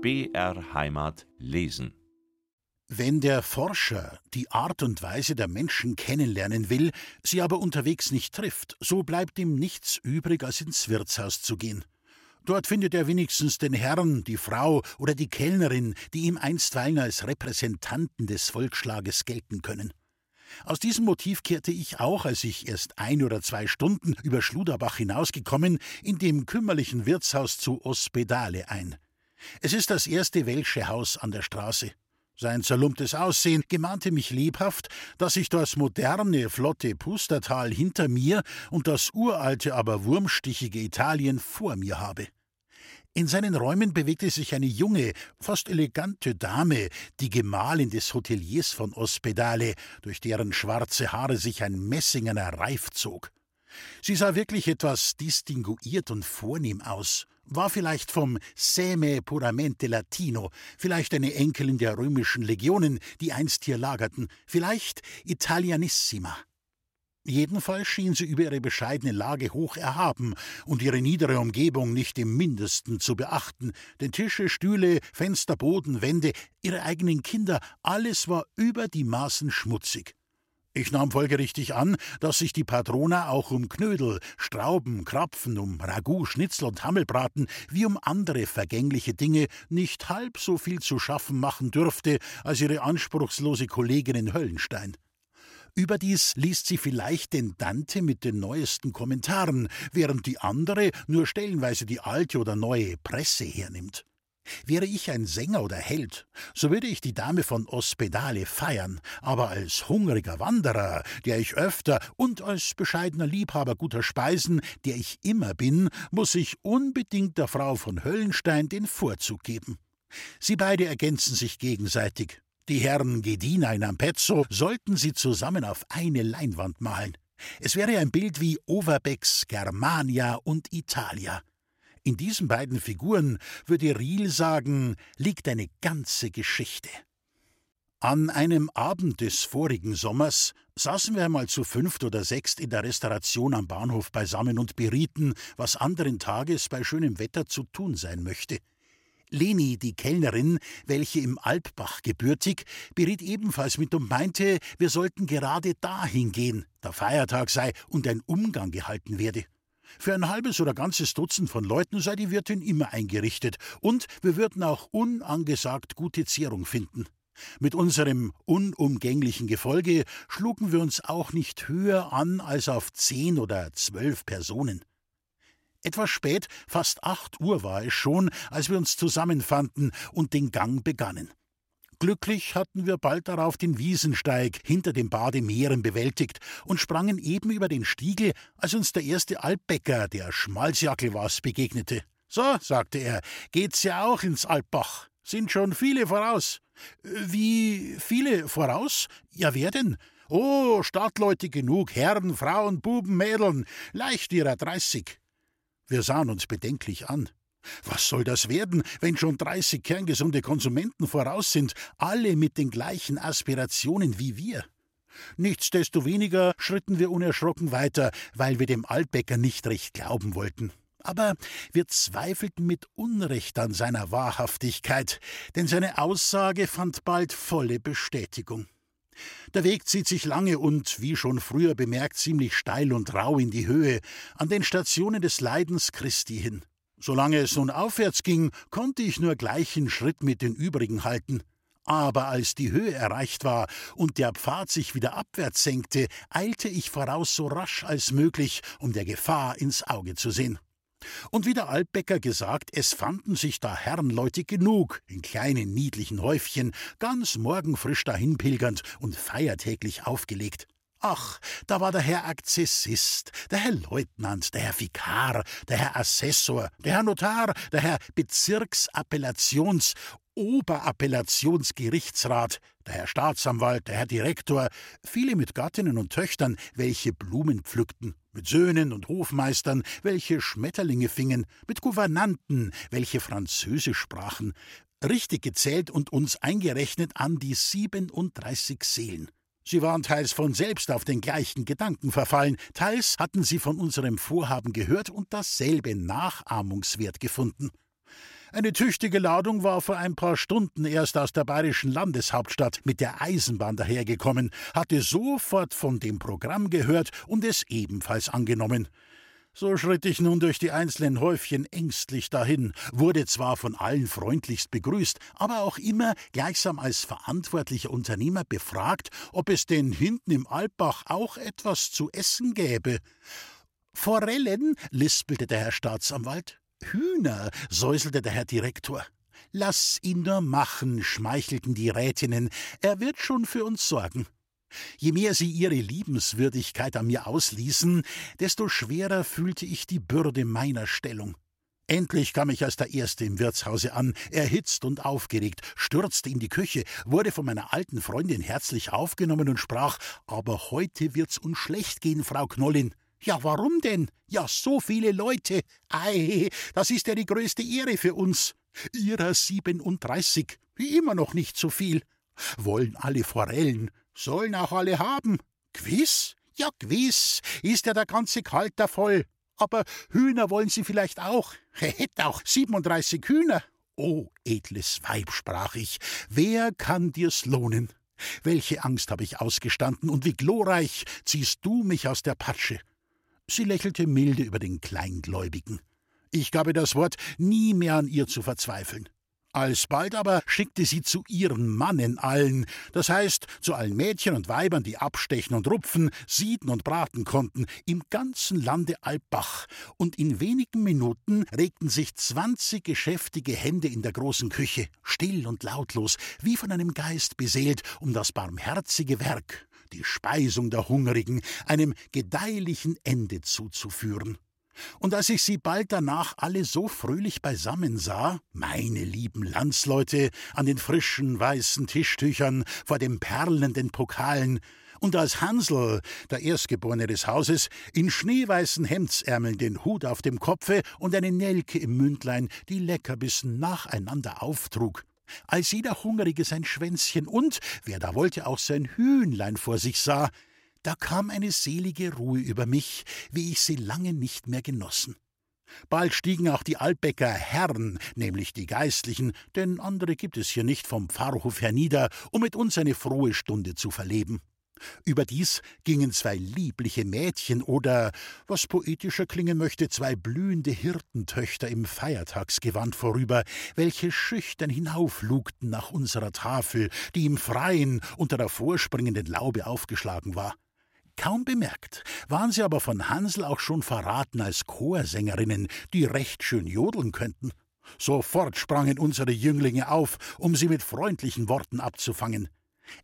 BR Heimat lesen. Wenn der Forscher die Art und Weise der Menschen kennenlernen will, sie aber unterwegs nicht trifft, so bleibt ihm nichts übrig, als ins Wirtshaus zu gehen. Dort findet er wenigstens den Herrn, die Frau oder die Kellnerin, die ihm einstweilen als Repräsentanten des Volksschlages gelten können. Aus diesem Motiv kehrte ich auch, als ich erst ein oder zwei Stunden über Schluderbach hinausgekommen, in dem kümmerlichen Wirtshaus zu Ospedale ein. Es ist das erste welsche Haus an der Straße. Sein zerlumptes Aussehen gemahnte mich lebhaft, dass ich das moderne, flotte Pustertal hinter mir und das uralte, aber wurmstichige Italien vor mir habe. In seinen Räumen bewegte sich eine junge, fast elegante Dame, die Gemahlin des Hoteliers von Ospedale, durch deren schwarze Haare sich ein messingener Reif zog. Sie sah wirklich etwas distinguiert und vornehm aus, war vielleicht vom Seme puramente Latino, vielleicht eine Enkelin der römischen Legionen, die einst hier lagerten, vielleicht Italianissima. Jedenfalls schien sie über ihre bescheidene Lage hoch erhaben und ihre niedere Umgebung nicht im mindesten zu beachten, denn Tische, Stühle, Fenster, Boden, Wände, ihre eigenen Kinder, alles war über die Maßen schmutzig. Ich nahm folgerichtig an, dass sich die Patrona auch um Knödel, Strauben, Krapfen, um Ragout, Schnitzel und Hammelbraten wie um andere vergängliche Dinge nicht halb so viel zu schaffen machen dürfte als ihre anspruchslose Kollegin in Höllenstein. Überdies liest sie vielleicht den Dante mit den neuesten Kommentaren, während die andere nur stellenweise die alte oder neue Presse hernimmt. Wäre ich ein Sänger oder Held, so würde ich die Dame von Ospedale feiern, aber als hungriger Wanderer, der ich öfter und als bescheidener Liebhaber guter Speisen, der ich immer bin, muss ich unbedingt der Frau von Höllenstein den Vorzug geben. Sie beide ergänzen sich gegenseitig. Die Herren Gedina in Ampezzo sollten sie zusammen auf eine Leinwand malen. Es wäre ein Bild wie Overbecks Germania und Italia. In diesen beiden Figuren, würde Riel sagen, liegt eine ganze Geschichte. An einem Abend des vorigen Sommers saßen wir einmal zu fünft oder sechst in der Restauration am Bahnhof beisammen und berieten, was anderen Tages bei schönem Wetter zu tun sein möchte. Leni, die Kellnerin, welche im Alpbach gebürtig, beriet ebenfalls mit und meinte, wir sollten gerade dahin gehen, da Feiertag sei und ein Umgang gehalten werde. Für ein halbes oder ganzes Dutzend von Leuten sei die Wirtin immer eingerichtet, und wir würden auch unangesagt gute Zehrung finden. Mit unserem unumgänglichen Gefolge schlugen wir uns auch nicht höher an als auf zehn oder zwölf Personen. Etwas spät, fast acht Uhr war es schon, als wir uns zusammenfanden und den Gang begannen. Glücklich hatten wir bald darauf den Wiesensteig hinter dem Bade Meeren bewältigt und sprangen eben über den Stiegel, als uns der erste Altbäcker, der Schmalzjackel was, begegnete. So, sagte er, geht's ja auch ins Alpbach. Sind schon viele voraus. Wie viele voraus? Ja, wer denn? Oh, Stadtleute genug, Herren, Frauen, Buben, Mädeln, leicht ihrer dreißig. Wir sahen uns bedenklich an. Was soll das werden, wenn schon dreißig kerngesunde Konsumenten voraus sind, alle mit den gleichen Aspirationen wie wir? Nichtsdestoweniger schritten wir unerschrocken weiter, weil wir dem Altbäcker nicht recht glauben wollten. Aber wir zweifelten mit Unrecht an seiner Wahrhaftigkeit, denn seine Aussage fand bald volle Bestätigung. Der Weg zieht sich lange und, wie schon früher bemerkt, ziemlich steil und rau in die Höhe, an den Stationen des Leidens Christi hin. Solange es nun aufwärts ging, konnte ich nur gleichen Schritt mit den übrigen halten. Aber als die Höhe erreicht war und der Pfad sich wieder abwärts senkte, eilte ich voraus so rasch als möglich, um der Gefahr ins Auge zu sehen. Und wie der Altbäcker gesagt, es fanden sich da Herrenleute genug, in kleinen niedlichen Häufchen, ganz morgenfrisch dahinpilgernd und feiertäglich aufgelegt. Ach, da war der Herr Akzessist, der Herr Leutnant, der Herr Vikar, der Herr Assessor, der Herr Notar, der Herr Bezirksappellations- Oberappellationsgerichtsrat, der Herr Staatsanwalt, der Herr Direktor, viele mit Gattinnen und Töchtern, welche Blumen pflückten, mit Söhnen und Hofmeistern, welche Schmetterlinge fingen, mit Gouvernanten, welche Französisch sprachen, richtig gezählt und uns eingerechnet an die 37 Seelen. Sie waren teils von selbst auf den gleichen Gedanken verfallen, teils hatten sie von unserem Vorhaben gehört und dasselbe nachahmungswert gefunden. Eine tüchtige Ladung war vor ein paar Stunden erst aus der bayerischen Landeshauptstadt mit der Eisenbahn dahergekommen, hatte sofort von dem Programm gehört und es ebenfalls angenommen. So schritt ich nun durch die einzelnen Häufchen ängstlich dahin, wurde zwar von allen freundlichst begrüßt, aber auch immer gleichsam als verantwortlicher Unternehmer befragt, ob es denn hinten im Alpbach auch etwas zu essen gäbe. Forellen, lispelte der Herr Staatsanwalt. Hühner, säuselte der Herr Direktor. Lass ihn nur machen, schmeichelten die Rätinnen, er wird schon für uns sorgen. Je mehr sie ihre Liebenswürdigkeit an mir ausließen, desto schwerer fühlte ich die Bürde meiner Stellung. Endlich kam ich als der Erste im Wirtshause an, erhitzt und aufgeregt, stürzte in die Küche, wurde von meiner alten Freundin herzlich aufgenommen und sprach: Aber heute wird's uns schlecht gehen, Frau Knollin. Ja, warum denn? Ja, so viele Leute. Ei, das ist ja die größte Ehre für uns. Ihrer 37, immer noch nicht so viel. Wollen alle Forellen, sollen auch alle haben. Gewiss? Ja, gewiss, ist ja der ganze Kalter voll. Aber Hühner wollen Sie vielleicht auch? Hätte auch 37 Hühner. O edles Weib, sprach ich, wer kann dir's lohnen? Welche Angst habe ich ausgestanden und wie glorreich ziehst du mich aus der Patsche? Sie lächelte milde über den Kleingläubigen. Ich gab ihr das Wort, nie mehr an ihr zu verzweifeln. Alsbald aber schickte sie zu ihren Mannen allen, das heißt zu allen Mädchen und Weibern, die abstechen und rupfen, sieden und braten konnten, im ganzen Lande Alpbach, und in wenigen Minuten regten sich zwanzig geschäftige Hände in der großen Küche, still und lautlos, wie von einem Geist beseelt, um das barmherzige Werk, die Speisung der Hungrigen, einem gedeihlichen Ende zuzuführen. Und als ich sie bald danach alle so fröhlich beisammen sah, meine lieben Landsleute, an den frischen weißen Tischtüchern, vor den perlenden Pokalen, und als Hansel, der Erstgeborene des Hauses, in schneeweißen Hemdsärmeln den Hut auf dem Kopfe und eine Nelke im Mündlein die Leckerbissen nacheinander auftrug, als jeder Hungrige sein Schwänzchen und, wer da wollte, auch sein Hühnlein vor sich sah, da kam eine selige Ruhe über mich, wie ich sie lange nicht mehr genossen. Bald stiegen auch die Altbecker Herren, nämlich die Geistlichen, denn andere gibt es hier nicht vom Pfarrhof hernieder, um mit uns eine frohe Stunde zu verleben. Überdies gingen zwei liebliche Mädchen oder, was poetischer klingen möchte, zwei blühende Hirtentöchter im Feiertagsgewand vorüber, welche schüchtern hinauflugten nach unserer Tafel, die im Freien unter der vorspringenden Laube aufgeschlagen war. Kaum bemerkt, waren sie aber von Hansel auch schon verraten als Chorsängerinnen, die recht schön jodeln könnten. Sofort sprangen unsere Jünglinge auf, um sie mit freundlichen Worten abzufangen.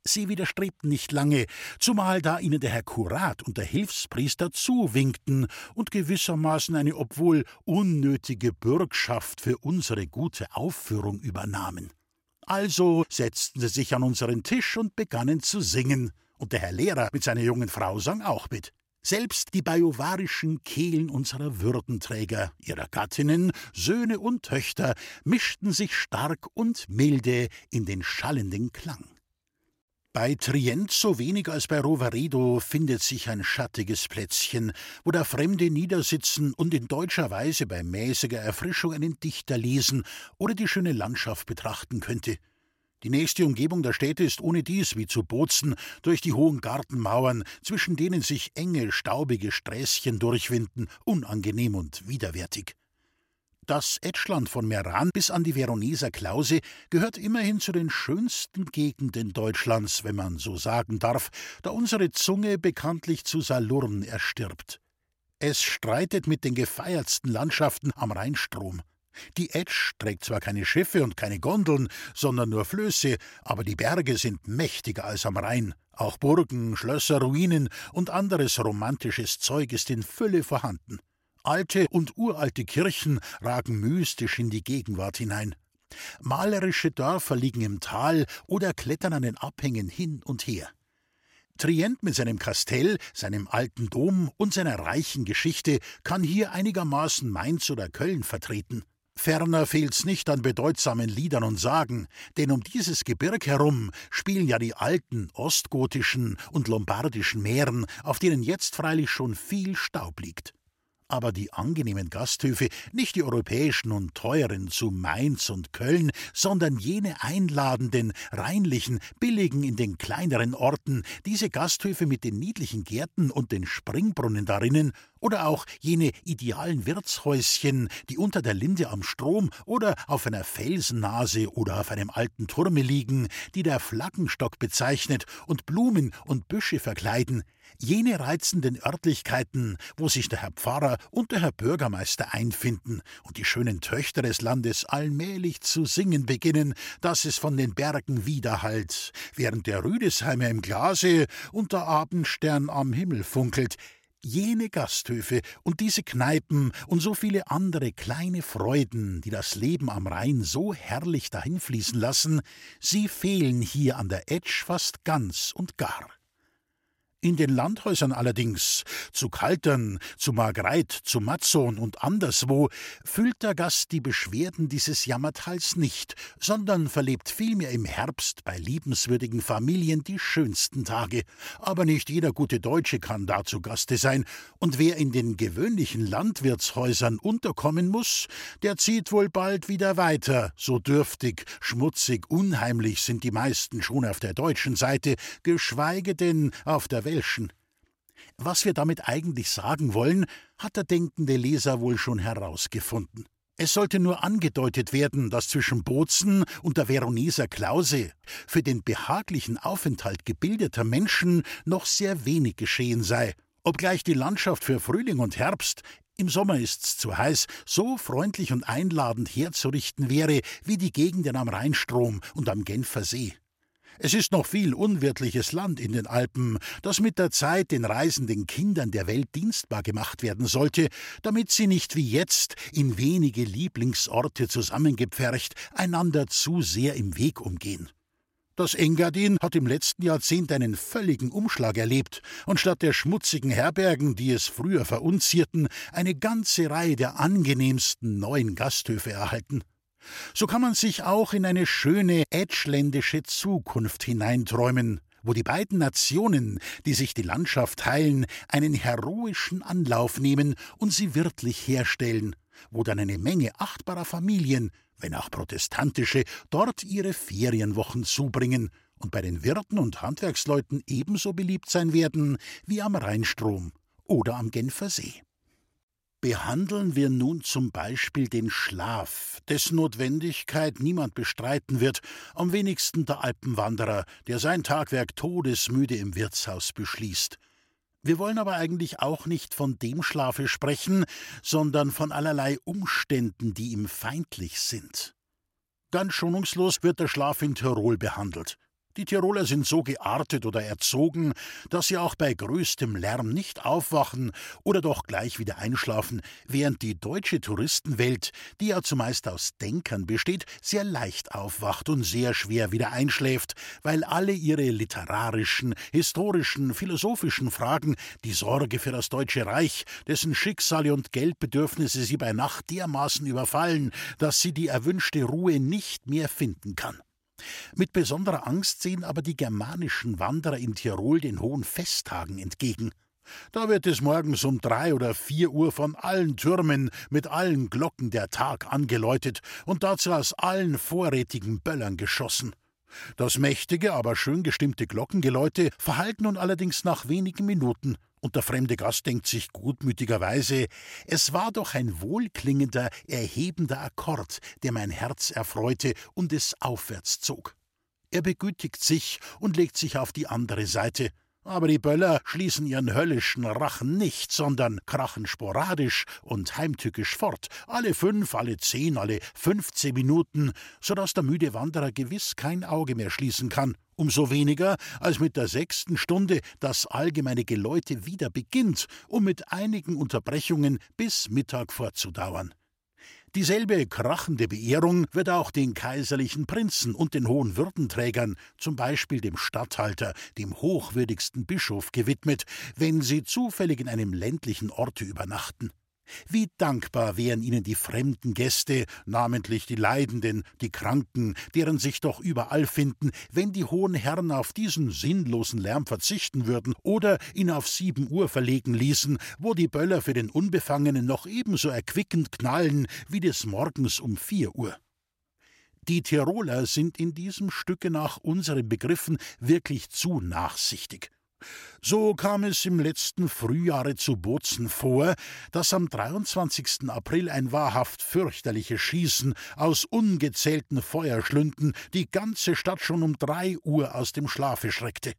Sie widerstrebten nicht lange, zumal da ihnen der Herr Kurat und der Hilfspriester zuwinkten und gewissermaßen eine obwohl unnötige Bürgschaft für unsere gute Aufführung übernahmen. Also setzten sie sich an unseren Tisch und begannen zu singen, und der Herr Lehrer mit seiner jungen Frau sang auch mit. Selbst die bajuwarischen Kehlen unserer Würdenträger, ihrer Gattinnen, Söhne und Töchter mischten sich stark und milde in den schallenden Klang. Bei Trient so wenig als bei Roveredo findet sich ein schattiges Plätzchen, wo der Fremde niedersitzen und in deutscher Weise bei mäßiger Erfrischung einen Dichter lesen oder die schöne Landschaft betrachten könnte. Die nächste Umgebung der Städte ist ohne dies, wie zu Bozen, durch die hohen Gartenmauern, zwischen denen sich enge, staubige Sträßchen durchwinden, unangenehm und widerwärtig. Das Etschland von Meran bis an die Veroneser Klause gehört immerhin zu den schönsten Gegenden Deutschlands, wenn man so sagen darf, da unsere Zunge bekanntlich zu Salurn erstirbt. Es streitet mit den gefeiertsten Landschaften am Rheinstrom. Die Etsch trägt zwar keine Schiffe und keine Gondeln, sondern nur Flöße, aber die Berge sind mächtiger als am Rhein. Auch Burgen, Schlösser, Ruinen und anderes romantisches Zeug ist in Fülle vorhanden. Alte und uralte Kirchen ragen mystisch in die Gegenwart hinein. Malerische Dörfer liegen im Tal oder klettern an den Abhängen hin und her. Trient mit seinem Kastell, seinem alten Dom und seiner reichen Geschichte kann hier einigermaßen Mainz oder Köln vertreten. Ferner fehlt's nicht an bedeutsamen Liedern und Sagen, denn um dieses Gebirg herum spielen ja die alten ostgotischen und lombardischen Meeren, auf denen jetzt freilich schon viel Staub liegt. aber die angenehmen Gasthöfe, nicht die europäischen und teuren zu Mainz und Köln, sondern jene einladenden, reinlichen, billigen in den kleineren Orten, diese Gasthöfe mit den niedlichen Gärten und den Springbrunnen darinnen, oder auch jene idealen Wirtshäuschen, die unter der Linde am Strom oder auf einer Felsennase oder auf einem alten Turme liegen, die der Flaggenstock bezeichnet und Blumen und Büsche verkleiden, jene reizenden Örtlichkeiten, wo sich der Herr Pfarrer und der Herr Bürgermeister einfinden und die schönen Töchter des Landes allmählich zu singen beginnen, dass es von den Bergen widerhallt, während der Rüdesheimer im Glase und der Abendstern am Himmel funkelt, jene Gasthöfe und diese Kneipen und so viele andere kleine Freuden, die das Leben am Rhein so herrlich dahinfließen lassen, sie fehlen hier an der Etsch fast ganz und gar. In den Landhäusern allerdings, zu Kaltern, zu Margreit, zu Matzon und anderswo, füllt der Gast die Beschwerden dieses Jammertals nicht, sondern verlebt vielmehr im Herbst bei liebenswürdigen Familien die schönsten Tage. Aber nicht jeder gute Deutsche kann da zu Gaste sein, und wer in den gewöhnlichen Landwirtshäusern unterkommen muss, der zieht wohl bald wieder weiter, so dürftig, schmutzig, unheimlich sind die meisten schon auf der deutschen Seite, geschweige denn auf der Welt Welschen. Was wir damit eigentlich sagen wollen, hat der denkende Leser wohl schon herausgefunden. Es sollte nur angedeutet werden, dass zwischen Bozen und der Veroneser Klause für den behaglichen Aufenthalt gebildeter Menschen noch sehr wenig geschehen sei, obgleich die Landschaft für Frühling und Herbst im Sommer ist's zu heiß, so freundlich und einladend herzurichten wäre wie die Gegenden am Rheinstrom und am Genfer See. Es ist noch viel unwirtliches Land in den Alpen, das mit der Zeit den reisenden Kindern der Welt dienstbar gemacht werden sollte, damit sie nicht wie jetzt in wenige Lieblingsorte zusammengepfercht einander zu sehr im Weg umgehen. Das Engadin hat im letzten Jahrzehnt einen völligen Umschlag erlebt und statt der schmutzigen Herbergen, die es früher verunzierten, eine ganze Reihe der angenehmsten neuen Gasthöfe erhalten. So kann man sich auch in eine schöne edschländische Zukunft hineinträumen, wo die beiden Nationen, die sich die Landschaft teilen, einen heroischen Anlauf nehmen und sie wirtlich herstellen, wo dann eine Menge achtbarer Familien, wenn auch protestantische, dort ihre Ferienwochen zubringen und bei den Wirten und Handwerksleuten ebenso beliebt sein werden wie am Rheinstrom oder am Genfer See. Behandeln wir nun zum Beispiel den Schlaf, dessen Notwendigkeit niemand bestreiten wird, am wenigsten der Alpenwanderer, der sein Tagwerk todesmüde im Wirtshaus beschließt. Wir wollen aber eigentlich auch nicht von dem Schlafe sprechen, sondern von allerlei Umständen, die ihm feindlich sind. Ganz schonungslos wird der Schlaf in Tirol behandelt. Die Tiroler sind so geartet oder erzogen, dass sie auch bei größtem Lärm nicht aufwachen oder doch gleich wieder einschlafen, während die deutsche Touristenwelt, die ja zumeist aus Denkern besteht, sehr leicht aufwacht und sehr schwer wieder einschläft, weil alle ihre literarischen, historischen, philosophischen Fragen, die Sorge für das Deutsche Reich, dessen Schicksale und Geldbedürfnisse sie bei Nacht dermaßen überfallen, dass sie die erwünschte Ruhe nicht mehr finden kann. Mit besonderer Angst sehen aber die germanischen Wanderer in Tirol den hohen Festtagen entgegen. Da wird es morgens um drei oder vier Uhr von allen Türmen mit allen Glocken der Tag angeläutet und dazu aus allen vorrätigen Böllern geschossen. Das mächtige, aber schön gestimmte Glockengeläute verhallt nun allerdings nach wenigen Minuten, und der fremde Gast denkt sich gutmütigerweise, es war doch ein wohlklingender, erhebender Akkord, der mein Herz erfreute und es aufwärts zog. Er begütigt sich und legt sich auf die andere Seite, aber die Böller schließen ihren höllischen Rachen nicht, sondern krachen sporadisch und heimtückisch fort, alle fünf, alle zehn, alle fünfzehn Minuten, so dass der müde Wanderer gewiss kein Auge mehr schließen kann umso weniger, als mit der sechsten Stunde das allgemeine Geläute wieder beginnt, um mit einigen Unterbrechungen bis Mittag fortzudauern. Dieselbe krachende Beehrung wird auch den kaiserlichen Prinzen und den hohen Würdenträgern, zum Beispiel dem Statthalter, dem hochwürdigsten Bischof, gewidmet, wenn sie zufällig in einem ländlichen Orte übernachten. Wie dankbar wären ihnen die fremden Gäste, namentlich die Leidenden, die Kranken, deren sich doch überall finden, wenn die hohen Herren auf diesen sinnlosen Lärm verzichten würden oder ihn auf sieben Uhr verlegen ließen, wo die Böller für den Unbefangenen noch ebenso erquickend knallen wie des Morgens um vier Uhr. Die Tiroler sind in diesem Stücke nach unseren Begriffen wirklich zu nachsichtig. So kam es im letzten Frühjahre zu Bozen vor, dass am 23. April ein wahrhaft fürchterliches Schießen aus ungezählten Feuerschlünden die ganze Stadt schon um drei Uhr aus dem Schlafe schreckte.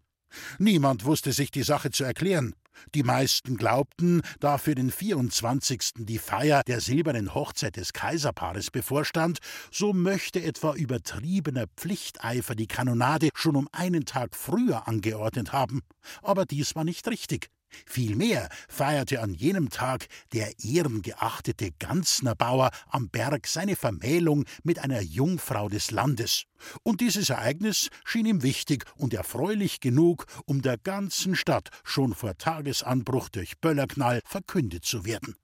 Niemand wusste sich die Sache zu erklären. Die meisten glaubten, da für den 24. die Feier der silbernen Hochzeit des Kaiserpaares bevorstand, so möchte etwa übertriebener Pflichteifer die Kanonade schon um einen Tag früher angeordnet haben. Aber dies war nicht richtig. Vielmehr feierte an jenem Tag der ehrengeachtete Ganznerbauer am Berg seine Vermählung mit einer Jungfrau des Landes. Und dieses Ereignis schien ihm wichtig und erfreulich genug, um der ganzen Stadt schon vor Tagesanbruch durch Böllerknall verkündet zu werden.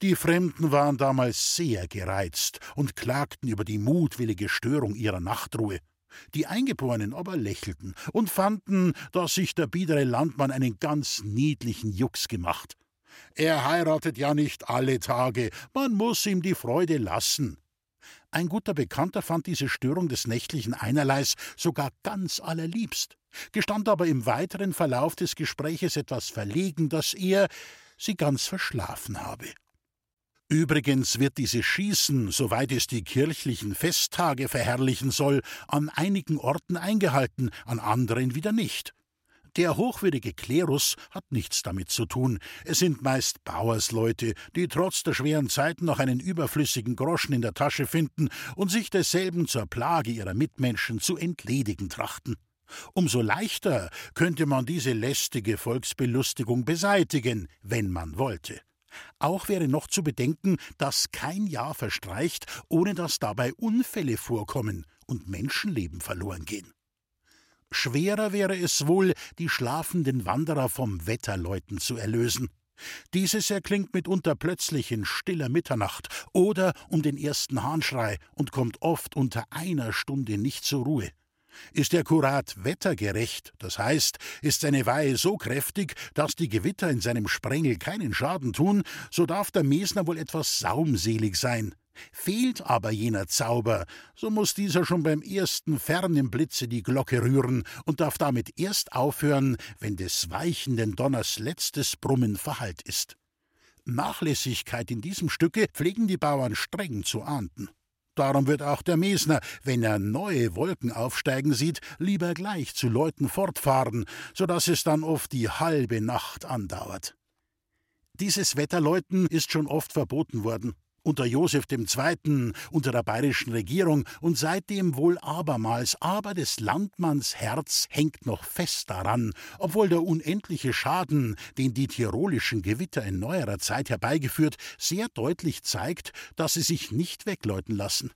Die Fremden waren damals sehr gereizt und klagten über die mutwillige Störung ihrer Nachtruhe. Die Eingeborenen aber lächelten und fanden, dass sich der biedere Landmann einen ganz niedlichen Jux gemacht. Er heiratet ja nicht alle Tage, man muss ihm die Freude lassen. Ein guter Bekannter fand diese Störung des nächtlichen Einerleis sogar ganz allerliebst, gestand aber im weiteren Verlauf des Gespräches etwas verlegen, dass er sie ganz verschlafen habe. Übrigens wird dieses Schießen, soweit es die kirchlichen Festtage verherrlichen soll, an einigen Orten eingehalten, an anderen wieder nicht. Der hochwürdige Klerus hat nichts damit zu tun. Es sind meist Bauersleute, die trotz der schweren Zeiten noch einen überflüssigen Groschen in der Tasche finden und sich desselben zur Plage ihrer Mitmenschen zu entledigen trachten. Umso leichter könnte man diese lästige Volksbelustigung beseitigen, wenn man wollte. Auch wäre noch zu bedenken, dass kein Jahr verstreicht, ohne dass dabei Unfälle vorkommen und Menschenleben verloren gehen. Schwerer wäre es wohl, die schlafenden Wanderer vom Wetterläuten zu erlösen. Dieses erklingt mitunter plötzlich in stiller Mitternacht oder um den ersten Hahnschrei und kommt oft unter einer Stunde nicht zur Ruhe. Ist der Kurat wettergerecht, das heißt, ist seine Weihe so kräftig, dass die Gewitter in seinem Sprengel keinen Schaden tun, so darf der Mesner wohl etwas saumselig sein. Fehlt aber jener Zauber, so muss dieser schon beim ersten fernen Blitze die Glocke rühren und darf damit erst aufhören, wenn des weichenden Donners letztes Brummen verhallt ist. Nachlässigkeit in diesem Stücke pflegen die Bauern streng zu ahnden. Darum wird auch der Mesner, wenn er neue Wolken aufsteigen sieht, lieber gleich zu Leuten fortfahren, so dass es dann oft die halbe Nacht andauert. Dieses Wetterläuten ist schon oft verboten worden unter Joseph II., unter der bayerischen Regierung und seitdem wohl abermals, aber des Landmanns Herz hängt noch fest daran, obwohl der unendliche Schaden, den die tirolischen Gewitter in neuerer Zeit herbeigeführt, sehr deutlich zeigt, dass sie sich nicht wegläuten lassen.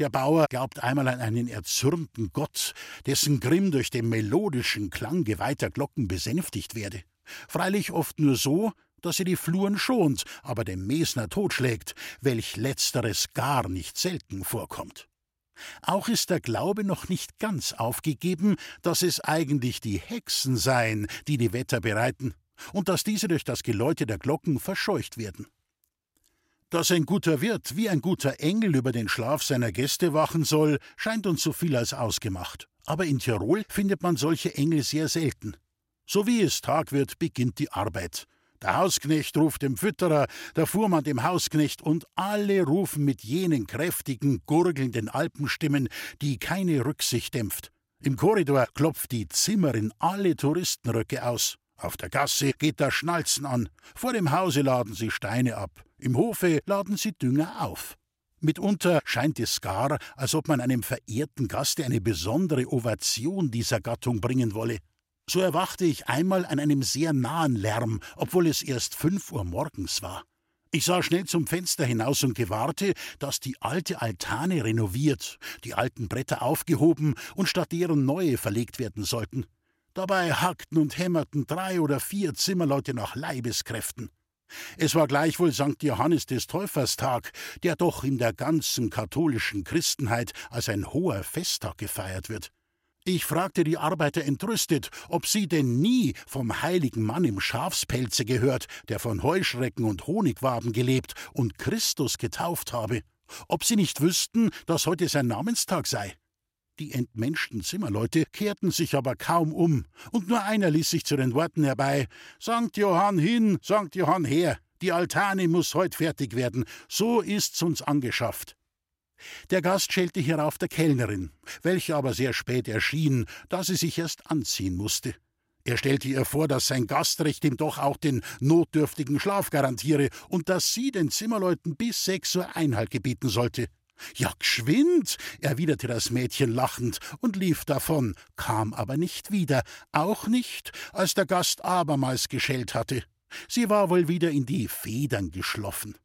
Der Bauer glaubt einmal an einen erzürnten Gott, dessen Grimm durch den melodischen Klang geweihter Glocken besänftigt werde. Freilich oft nur so, dass er die Fluren schont, aber dem Mesner totschlägt, welch letzteres gar nicht selten vorkommt. Auch ist der Glaube noch nicht ganz aufgegeben, dass es eigentlich die Hexen seien, die die Wetter bereiten, und dass diese durch das Geläute der Glocken verscheucht werden. Dass ein guter Wirt wie ein guter Engel über den Schlaf seiner Gäste wachen soll, scheint uns so viel als ausgemacht. Aber in Tirol findet man solche Engel sehr selten. So wie es Tag wird, beginnt die Arbeit. Der Hausknecht ruft dem Fütterer, der Fuhrmann dem Hausknecht, und alle rufen mit jenen kräftigen, gurgelnden Alpenstimmen, die keine Rücksicht dämpft. Im Korridor klopft die Zimmerin alle Touristenröcke aus. Auf der Gasse geht das Schnalzen an. Vor dem Hause laden sie Steine ab. Im Hofe laden sie Dünger auf. Mitunter scheint es gar, als ob man einem verehrten Gaste eine besondere Ovation dieser Gattung bringen wolle. So erwachte ich einmal an einem sehr nahen Lärm, obwohl es erst fünf Uhr morgens war. Ich sah schnell zum Fenster hinaus und gewahrte, dass die alte Altane renoviert, die alten Bretter aufgehoben und statt deren neue verlegt werden sollten. Dabei hackten und hämmerten drei oder vier Zimmerleute nach Leibeskräften. Es war gleichwohl St. Johannes des Täuferstag, der doch in der ganzen katholischen Christenheit als ein hoher Festtag gefeiert wird. Ich fragte die Arbeiter entrüstet, ob sie denn nie vom heiligen Mann im Schafspelze gehört, der von Heuschrecken und Honigwaben gelebt und Christus getauft habe, ob sie nicht wüssten, dass heute sein Namenstag sei. Die entmenschten Zimmerleute kehrten sich aber kaum um, und nur einer ließ sich zu den Worten herbei Sankt Johann hin, Sankt Johann her, die Altane muss heut fertig werden, so ist's uns angeschafft. Der Gast schellte hierauf der Kellnerin, welche aber sehr spät erschien, da sie sich erst anziehen musste. Er stellte ihr vor, dass sein Gastrecht ihm doch auch den notdürftigen Schlaf garantiere und dass sie den Zimmerleuten bis sechs Uhr Einhalt gebieten sollte. Ja, geschwind, erwiderte das Mädchen lachend und lief davon, kam aber nicht wieder, auch nicht, als der Gast abermals geschellt hatte. Sie war wohl wieder in die Federn geschloffen.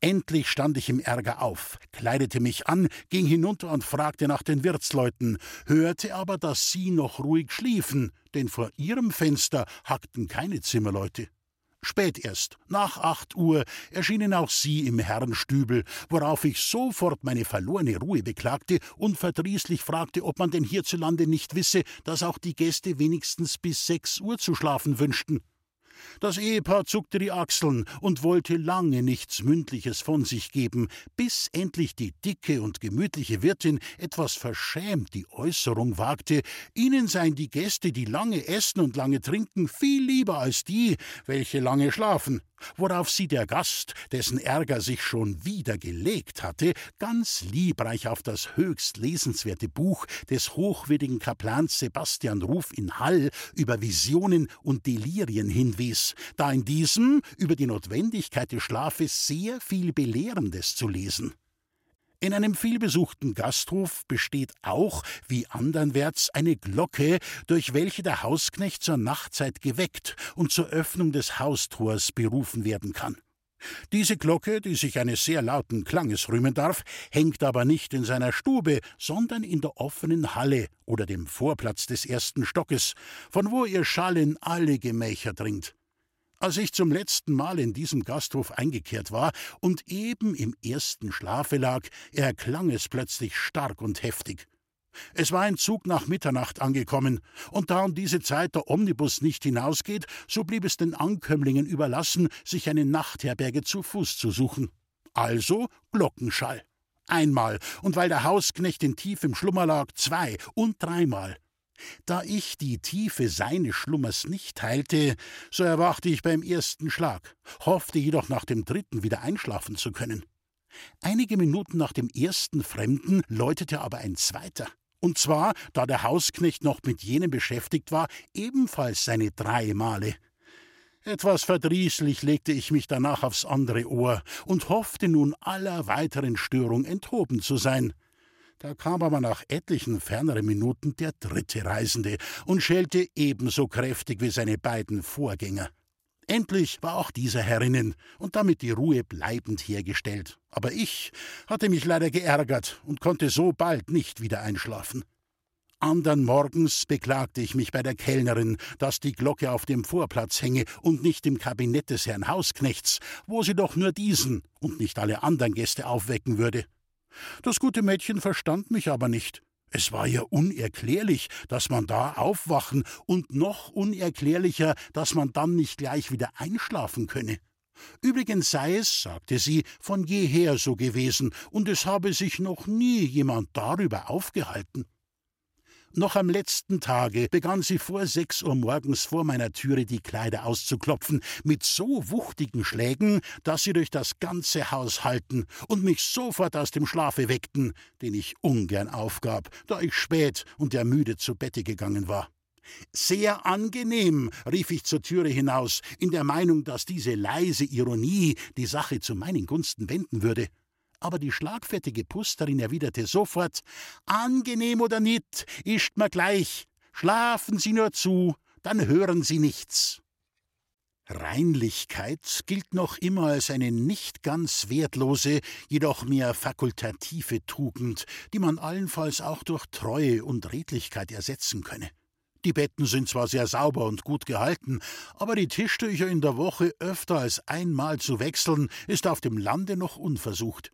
Endlich stand ich im Ärger auf, kleidete mich an, ging hinunter und fragte nach den Wirtsleuten, hörte aber, dass sie noch ruhig schliefen, denn vor ihrem Fenster hackten keine Zimmerleute. Spät erst, nach acht Uhr, erschienen auch sie im Herrenstübel, worauf ich sofort meine verlorene Ruhe beklagte und verdrießlich fragte, ob man denn hierzulande nicht wisse, dass auch die Gäste wenigstens bis sechs Uhr zu schlafen wünschten. Das Ehepaar zuckte die Achseln und wollte lange nichts Mündliches von sich geben, bis endlich die dicke und gemütliche Wirtin etwas verschämt die Äußerung wagte, ihnen seien die Gäste, die lange essen und lange trinken, viel lieber als die, welche lange schlafen worauf sie der Gast, dessen Ärger sich schon wieder gelegt hatte, ganz liebreich auf das höchst lesenswerte Buch des hochwürdigen Kaplans Sebastian Ruf in Hall über Visionen und Delirien hinwies, da in diesem über die Notwendigkeit des Schlafes sehr viel Belehrendes zu lesen. In einem vielbesuchten Gasthof besteht auch, wie anderwärts, eine Glocke, durch welche der Hausknecht zur Nachtzeit geweckt und zur Öffnung des Haustors berufen werden kann. Diese Glocke, die sich eines sehr lauten Klanges rühmen darf, hängt aber nicht in seiner Stube, sondern in der offenen Halle oder dem Vorplatz des ersten Stockes, von wo ihr Schall in alle Gemächer dringt. Als ich zum letzten Mal in diesem Gasthof eingekehrt war und eben im ersten Schlafe lag, erklang es plötzlich stark und heftig. Es war ein Zug nach Mitternacht angekommen, und da um diese Zeit der Omnibus nicht hinausgeht, so blieb es den Ankömmlingen überlassen, sich eine Nachtherberge zu Fuß zu suchen. Also Glockenschall. Einmal, und weil der Hausknecht in tiefem Schlummer lag, zwei und dreimal. Da ich die Tiefe seines Schlummers nicht teilte, so erwachte ich beim ersten Schlag, hoffte jedoch nach dem dritten wieder einschlafen zu können. Einige Minuten nach dem ersten Fremden läutete aber ein zweiter. Und zwar, da der Hausknecht noch mit jenem beschäftigt war, ebenfalls seine drei Male. Etwas verdrießlich legte ich mich danach aufs andere Ohr und hoffte nun aller weiteren Störung enthoben zu sein. Da kam aber nach etlichen ferneren Minuten der dritte Reisende und schellte ebenso kräftig wie seine beiden Vorgänger. Endlich war auch dieser herinnen und damit die Ruhe bleibend hergestellt. Aber ich hatte mich leider geärgert und konnte so bald nicht wieder einschlafen. Andern Morgens beklagte ich mich bei der Kellnerin, dass die Glocke auf dem Vorplatz hänge und nicht im Kabinett des Herrn Hausknechts, wo sie doch nur diesen und nicht alle anderen Gäste aufwecken würde. Das gute Mädchen verstand mich aber nicht. Es war ja unerklärlich, dass man da aufwachen und noch unerklärlicher, dass man dann nicht gleich wieder einschlafen könne. Übrigens sei es, sagte sie, von jeher so gewesen, und es habe sich noch nie jemand darüber aufgehalten. Noch am letzten Tage begann sie vor sechs Uhr morgens vor meiner Türe die Kleider auszuklopfen, mit so wuchtigen Schlägen, dass sie durch das ganze Haus hallten und mich sofort aus dem Schlafe weckten, den ich ungern aufgab, da ich spät und ermüdet zu Bette gegangen war. Sehr angenehm, rief ich zur Türe hinaus, in der Meinung, dass diese leise Ironie die Sache zu meinen Gunsten wenden würde aber die schlagfertige Pusterin erwiderte sofort Angenehm oder nit, ischt mir gleich. Schlafen Sie nur zu, dann hören Sie nichts. Reinlichkeit gilt noch immer als eine nicht ganz wertlose, jedoch mehr fakultative Tugend, die man allenfalls auch durch Treue und Redlichkeit ersetzen könne. Die Betten sind zwar sehr sauber und gut gehalten, aber die Tischtücher in der Woche öfter als einmal zu wechseln, ist auf dem Lande noch unversucht.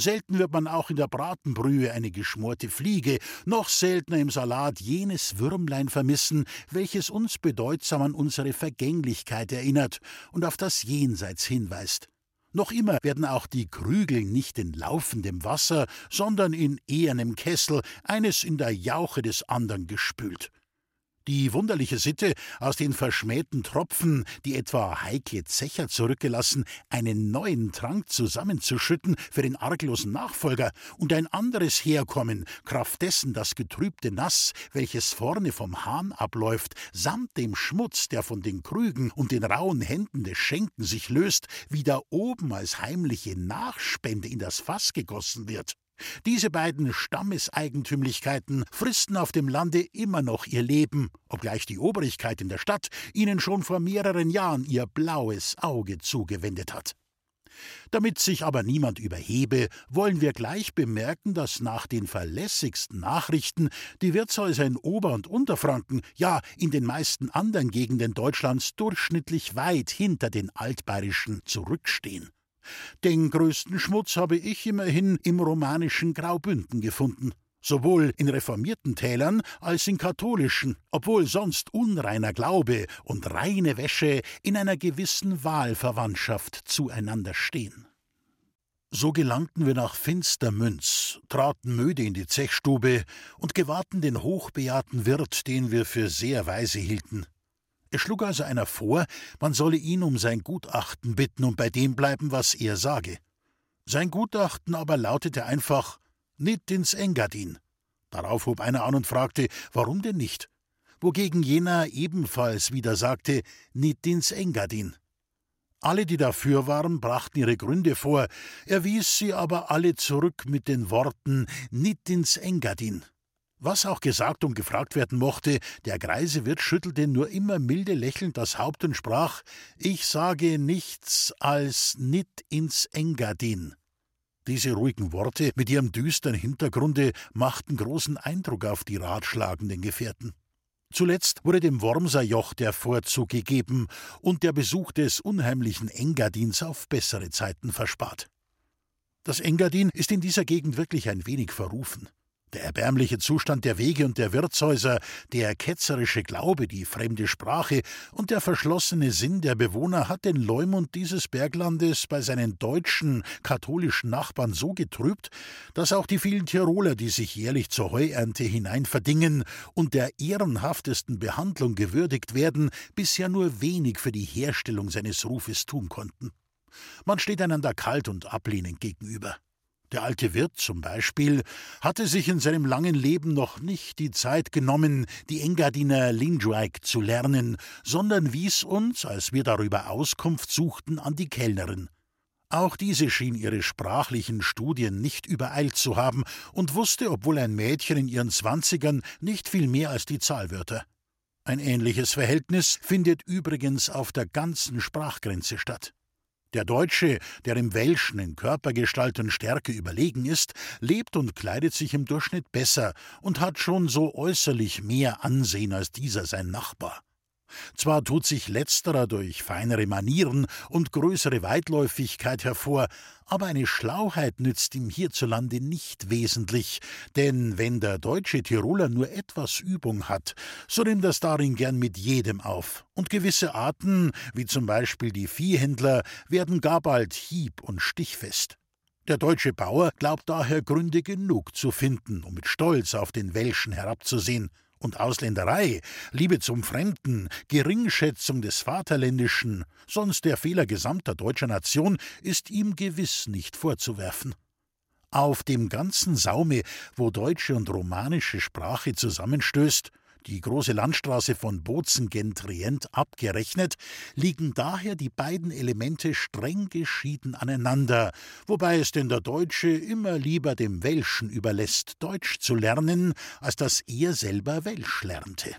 Selten wird man auch in der Bratenbrühe eine geschmorte Fliege, noch seltener im Salat jenes Würmlein vermissen, welches uns bedeutsam an unsere Vergänglichkeit erinnert und auf das Jenseits hinweist. Noch immer werden auch die Krügel nicht in laufendem Wasser, sondern in ehernem Kessel, eines in der Jauche des andern gespült. Die wunderliche Sitte, aus den verschmähten Tropfen, die etwa heikle Zecher zurückgelassen, einen neuen Trank zusammenzuschütten für den arglosen Nachfolger und ein anderes Herkommen, kraft dessen das getrübte Nass, welches vorne vom Hahn abläuft, samt dem Schmutz, der von den Krügen und den rauen Händen des Schenken sich löst, wieder oben als heimliche Nachspende in das Fass gegossen wird. Diese beiden Stammeseigentümlichkeiten fristen auf dem Lande immer noch ihr Leben, obgleich die Obrigkeit in der Stadt ihnen schon vor mehreren Jahren ihr blaues Auge zugewendet hat. Damit sich aber niemand überhebe, wollen wir gleich bemerken, dass nach den verlässigsten Nachrichten die Wirtshäuser in Ober- und Unterfranken, ja in den meisten anderen Gegenden Deutschlands durchschnittlich weit hinter den altbayerischen zurückstehen. Den größten Schmutz habe ich immerhin im romanischen Graubünden gefunden, sowohl in reformierten Tälern als in katholischen, obwohl sonst unreiner Glaube und reine Wäsche in einer gewissen Wahlverwandtschaft zueinander stehen. So gelangten wir nach Finstermünz, traten müde in die Zechstube und gewahrten den hochbejahrten Wirt, den wir für sehr weise hielten. Es schlug also einer vor, man solle ihn um sein Gutachten bitten und bei dem bleiben, was er sage. Sein Gutachten aber lautete einfach Nit ins Engadin. Darauf hob einer an und fragte, warum denn nicht? Wogegen jener ebenfalls wieder sagte, Nit ins Engadin. Alle, die dafür waren, brachten ihre Gründe vor, er wies sie aber alle zurück mit den Worten Nit ins Engadin. Was auch gesagt und gefragt werden mochte, der greise Wirt schüttelte nur immer milde lächelnd das Haupt und sprach: Ich sage nichts als nit ins Engadin. Diese ruhigen Worte mit ihrem düsteren Hintergrunde machten großen Eindruck auf die ratschlagenden Gefährten. Zuletzt wurde dem Wormserjoch der Vorzug gegeben und der Besuch des unheimlichen Engadins auf bessere Zeiten verspart. Das Engadin ist in dieser Gegend wirklich ein wenig verrufen. Der erbärmliche Zustand der Wege und der Wirtshäuser, der ketzerische Glaube, die fremde Sprache und der verschlossene Sinn der Bewohner hat den Leumund dieses Berglandes bei seinen deutschen katholischen Nachbarn so getrübt, dass auch die vielen Tiroler, die sich jährlich zur Heuernte hineinverdingen und der ehrenhaftesten Behandlung gewürdigt werden, bisher nur wenig für die Herstellung seines Rufes tun konnten. Man steht einander kalt und ablehnend gegenüber. Der alte Wirt zum Beispiel hatte sich in seinem langen Leben noch nicht die Zeit genommen, die Engadiner Lindschweig zu lernen, sondern wies uns, als wir darüber Auskunft suchten, an die Kellnerin. Auch diese schien ihre sprachlichen Studien nicht übereilt zu haben und wusste, obwohl ein Mädchen in ihren Zwanzigern, nicht viel mehr als die Zahlwörter. Ein ähnliches Verhältnis findet übrigens auf der ganzen Sprachgrenze statt. Der Deutsche, der im Welschen in Körpergestalt und Stärke überlegen ist, lebt und kleidet sich im Durchschnitt besser und hat schon so äußerlich mehr Ansehen als dieser sein Nachbar. Zwar tut sich letzterer durch feinere Manieren und größere Weitläufigkeit hervor, aber eine Schlauheit nützt ihm hierzulande nicht wesentlich, denn wenn der deutsche Tiroler nur etwas Übung hat, so nimmt das darin gern mit jedem auf, und gewisse Arten, wie zum Beispiel die Viehhändler, werden gar bald hieb- und stichfest. Der deutsche Bauer glaubt daher Gründe genug zu finden, um mit Stolz auf den Welschen herabzusehen, und Ausländerei, Liebe zum Fremden, Geringschätzung des Vaterländischen, sonst der Fehler gesamter deutscher Nation, ist ihm gewiss nicht vorzuwerfen. Auf dem ganzen Saume, wo deutsche und romanische Sprache zusammenstößt, die große Landstraße von Bozen-Gent-Trient abgerechnet, liegen daher die beiden Elemente streng geschieden aneinander, wobei es denn der Deutsche immer lieber dem Welschen überlässt, Deutsch zu lernen, als dass er selber Welsch lernte.